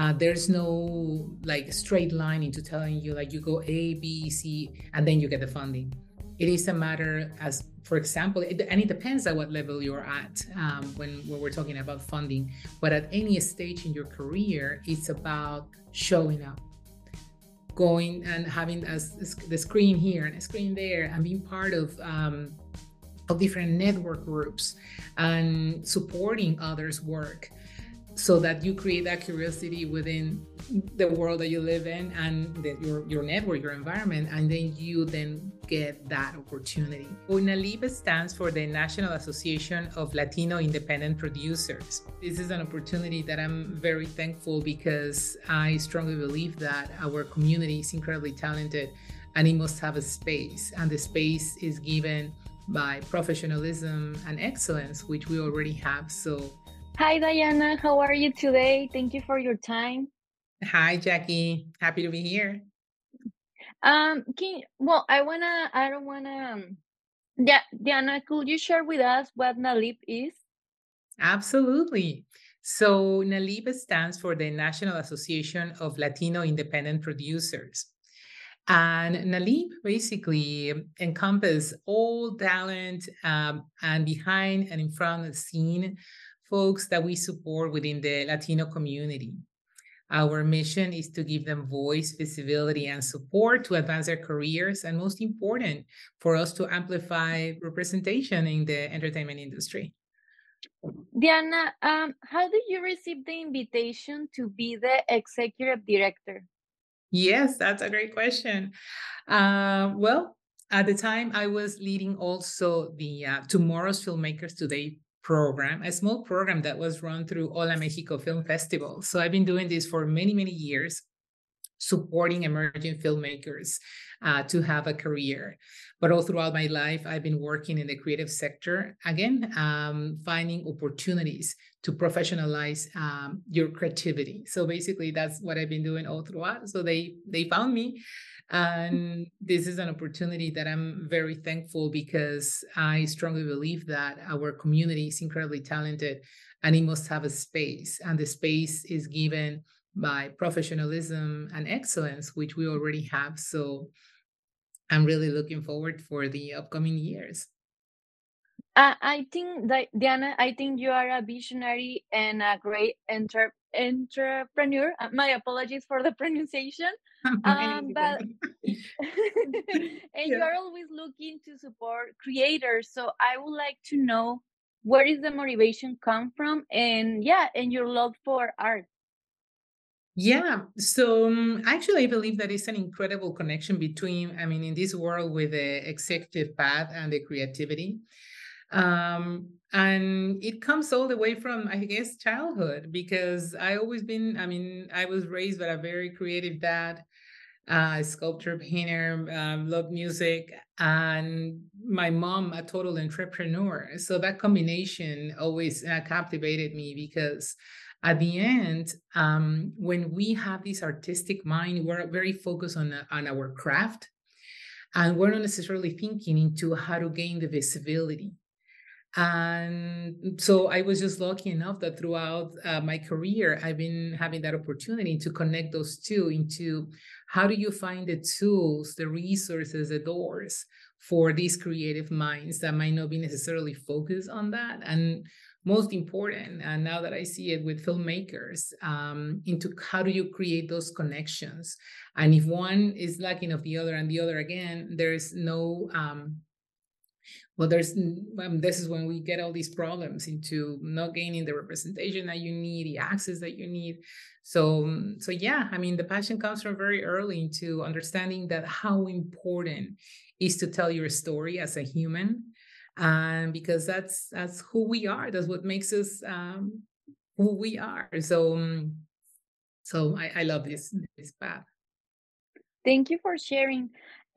Uh, there's no like straight line into telling you like you go A, B, C, and then you get the funding. It is a matter as, for example, it, and it depends at what level you're at um, when, when we're talking about funding. But at any stage in your career, it's about showing up, going and having as the screen here and a screen there, and being part of um, of different network groups and supporting others' work so that you create that curiosity within the world that you live in and the, your your network, your environment, and then you then get that opportunity. UNALIP stands for the National Association of Latino Independent Producers. This is an opportunity that I'm very thankful because I strongly believe that our community is incredibly talented and it must have a space, and the space is given by professionalism and excellence, which we already have. So Hi, Diana. How are you today? Thank you for your time. Hi, Jackie. Happy to be here. Um, can well, I wanna, I don't wanna. Um, yeah, Diana, could you share with us what NALIP is? Absolutely. So NALIP stands for the National Association of Latino Independent Producers. And NALIP basically encompasses all talent um, and behind and in front of the scene folks that we support within the Latino community. Our mission is to give them voice, visibility, and support to advance their careers, and most important, for us to amplify representation in the entertainment industry. Diana, um, how did you receive the invitation to be the executive director? Yes, that's a great question. Uh, well, at the time, I was leading also the uh, Tomorrow's Filmmakers Today program, a small program that was run through Hola Mexico Film Festival. So I've been doing this for many, many years, supporting emerging filmmakers uh, to have a career. But all throughout my life, I've been working in the creative sector, again, um, finding opportunities to professionalize um, your creativity. So basically, that's what I've been doing all throughout. So they they found me and this is an opportunity that I'm very thankful because I strongly believe that our community is incredibly talented and it must have a space. And the space is given by professionalism and excellence, which we already have. So I'm really looking forward for the upcoming years. Uh, I think that Diana, I think you are a visionary and a great enter- entrepreneur. Uh, my apologies for the pronunciation. um, but and yeah. you're always looking to support creators. So I would like to know where is the motivation come from, and yeah, and your love for art. Yeah. So um, actually, I believe that it's an incredible connection between, I mean, in this world with the executive path and the creativity. Um, and it comes all the way from, I guess, childhood, because I always been, I mean, I was raised by a very creative dad, uh, sculptor, painter, um, love music, and my mom, a total entrepreneur. So that combination always uh, captivated me because at the end, um, when we have this artistic mind, we're very focused on, on our craft and we're not necessarily thinking into how to gain the visibility and so I was just lucky enough that throughout uh, my career, I've been having that opportunity to connect those two into how do you find the tools, the resources, the doors for these creative minds that might not be necessarily focused on that. And most important, and now that I see it with filmmakers, um, into how do you create those connections? And if one is lacking of the other and the other again, there's no um, well there's um, this is when we get all these problems into not gaining the representation that you need the access that you need so um, so yeah i mean the passion comes from very early into understanding that how important is to tell your story as a human and because that's that's who we are that's what makes us um, who we are so um, so I, I love this this path thank you for sharing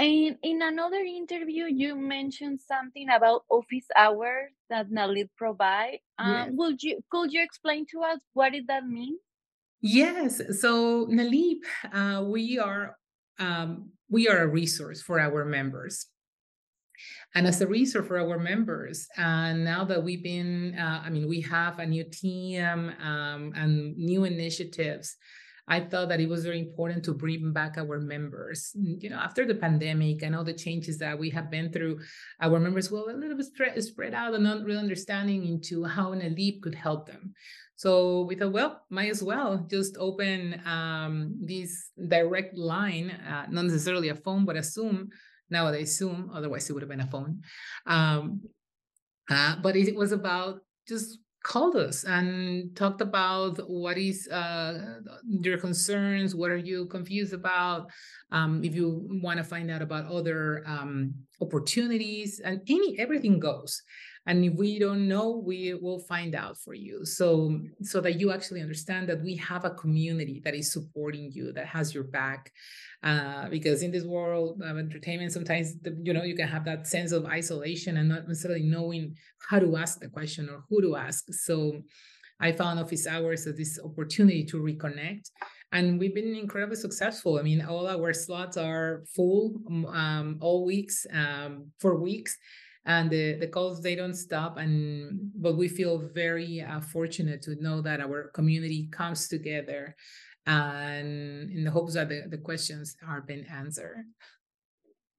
and in another interview, you mentioned something about office hours that NALIP provide. Um, yes. Would you could you explain to us what did that mean? Yes. So NALIP, uh, we are um, we are a resource for our members. And as a resource for our members, and now that we've been, uh, I mean, we have a new team um, and new initiatives I thought that it was very important to bring back our members. Mm, you know, after the pandemic and all the changes that we have been through, our members were a little bit spread, spread out and not really understanding into how NALIP could help them. So we thought, well, might as well just open um, this direct line, uh, not necessarily a phone, but a Zoom. Nowadays, Zoom, otherwise it would have been a phone. Um, uh, but it was about just called us and talked about what is uh, your concerns what are you confused about um, if you want to find out about other um, opportunities and any everything goes and if we don't know we will find out for you. So so that you actually understand that we have a community that is supporting you that has your back uh, because in this world of entertainment sometimes the, you know you can have that sense of isolation and not necessarily knowing how to ask the question or who to ask. So i found office hours as this opportunity to reconnect and we've been incredibly successful. I mean all our slots are full um, all weeks um, for weeks and the, the calls they don't stop and but we feel very uh, fortunate to know that our community comes together and in the hopes that the, the questions are being answered.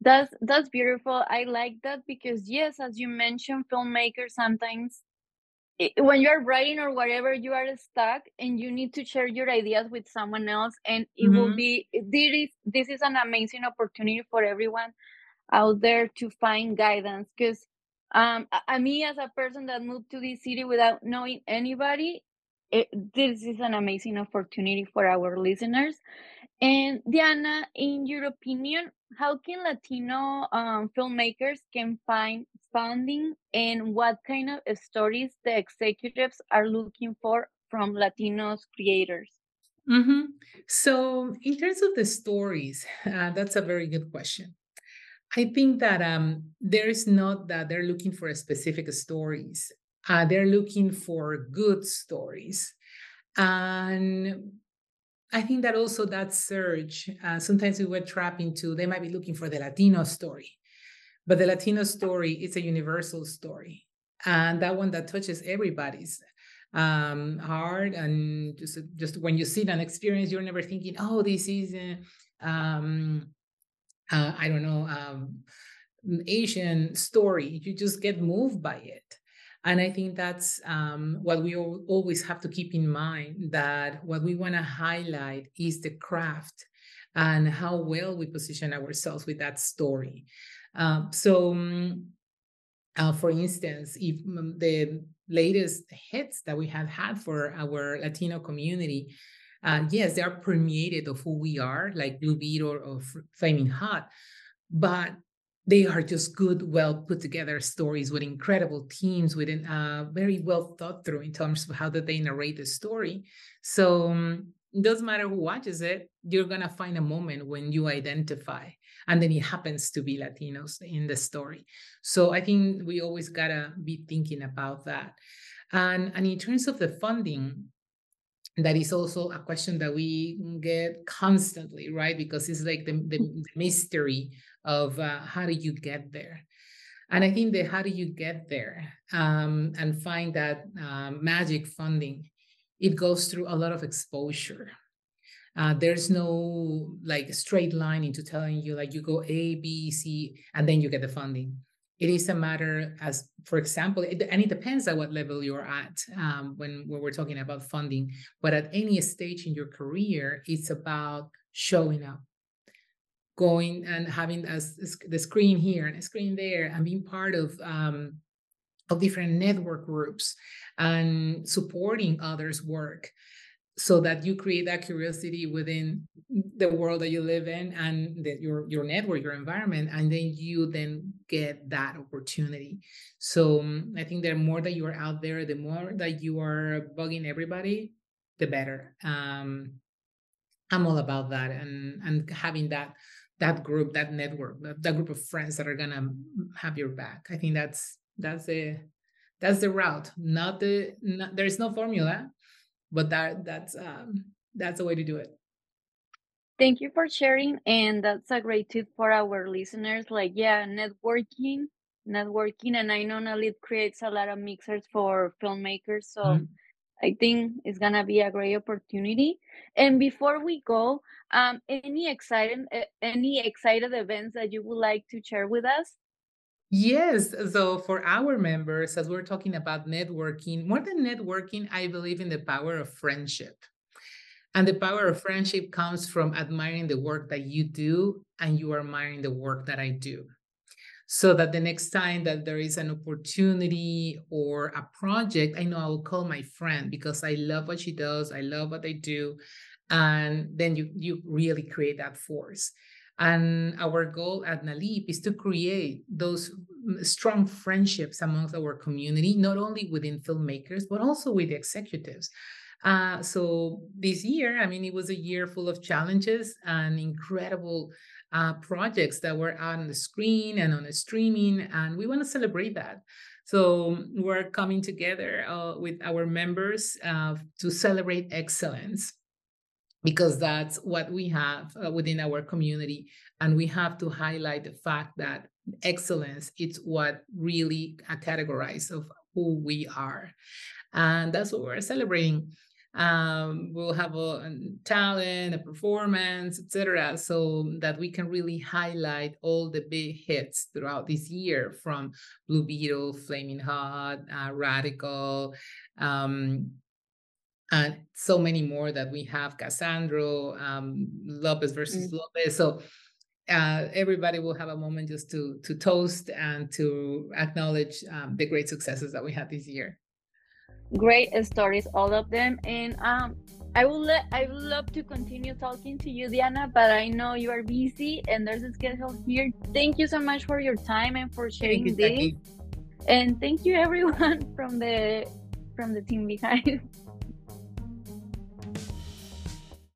That's that's beautiful. I like that because yes as you mentioned filmmakers sometimes it, when you're writing or whatever you are stuck and you need to share your ideas with someone else and it mm-hmm. will be this is this is an amazing opportunity for everyone out there to find guidance because um I, me as a person that moved to this city without knowing anybody it, this is an amazing opportunity for our listeners. And diana in your opinion how can latino um, filmmakers can find funding and what kind of stories the executives are looking for from latinos creators? Mm-hmm. so in terms of the stories uh, that's a very good question I think that um, there is not that they're looking for specific stories. Uh, they're looking for good stories. And I think that also that search, uh, sometimes we were trapped into, they might be looking for the Latino story, but the Latino story is a universal story. And that one that touches everybody's um, heart. And just, just when you see that experience, you're never thinking, oh, this is, uh, um, uh, I don't know, um, Asian story. You just get moved by it. And I think that's um, what we always have to keep in mind that what we want to highlight is the craft and how well we position ourselves with that story. Um, so, um, uh, for instance, if um, the latest hits that we have had for our Latino community uh, yes, they are permeated of who we are, like Blue Beetle or, or Flaming Hot, but they are just good, well put together stories with incredible teams, with uh, very well thought through in terms of how that they narrate the story. So um, it doesn't matter who watches it, you're gonna find a moment when you identify, and then it happens to be Latinos in the story. So I think we always gotta be thinking about that. And and in terms of the funding, that is also a question that we get constantly, right? Because it's like the, the, the mystery of uh, how do you get there? And I think that how do you get there um, and find that um, magic funding? It goes through a lot of exposure. Uh, there's no like straight line into telling you like you go A, B, C, and then you get the funding it is a matter as for example it, and it depends at what level you're at um, when, when we're talking about funding but at any stage in your career it's about showing up. Going and having as the screen here and a screen there and being part of um, of different network groups and supporting others work so that you create that curiosity within the world that you live in and the, your your network your environment and then you then get that opportunity. So um, i think the more that you are out there the more that you are bugging everybody the better. Um, i'm all about that and and having that that group that network that, that group of friends that are gonna have your back. I think that's that's the that's the route. Not the not, there's no formula but that that's um, that's the way to do it thank you for sharing and that's a great tip for our listeners like yeah networking networking and i know NALIP creates a lot of mixers for filmmakers so mm-hmm. I think it's gonna be a great opportunity. And before we go, um, any exciting any excited events that you would like to share with us? Yes. So for our members, as we're talking about networking, more than networking, I believe in the power of friendship. And the power of friendship comes from admiring the work that you do and you are admiring the work that I do. So that the next time that there is an opportunity or a project, I know I will call my friend because I love what she does, I love what they do. And then you you really create that force. And our goal at NALIP is to create those mm, strong friendships amongst our community, not only within filmmakers, but also with the executives. Uh, so this year, I mean, it was a year full of challenges and incredible uh, projects that were out on the screen and on the streaming, and we want to celebrate that. So we're coming together uh, with our members uh, to celebrate excellence because that's what we have uh, within our community and we have to highlight the fact that excellence it's what really categorizes of who we are and that's what we're celebrating um, we'll have a, a talent, a performance, etc., so that we can really highlight all the big hits throughout this year from Blue Beetle, Flaming Hot, uh, Radical, um, and so many more that we have Cassandro, um, Lopez versus mm-hmm. Lopez. So uh, everybody will have a moment just to to toast and to acknowledge um, the great successes that we had this year great stories, all of them. And um, I would le- I would love to continue talking to you, Diana, but I know you are busy and there's a schedule here. Thank you so much for your time and for sharing you, this. And thank you everyone from the from the team behind.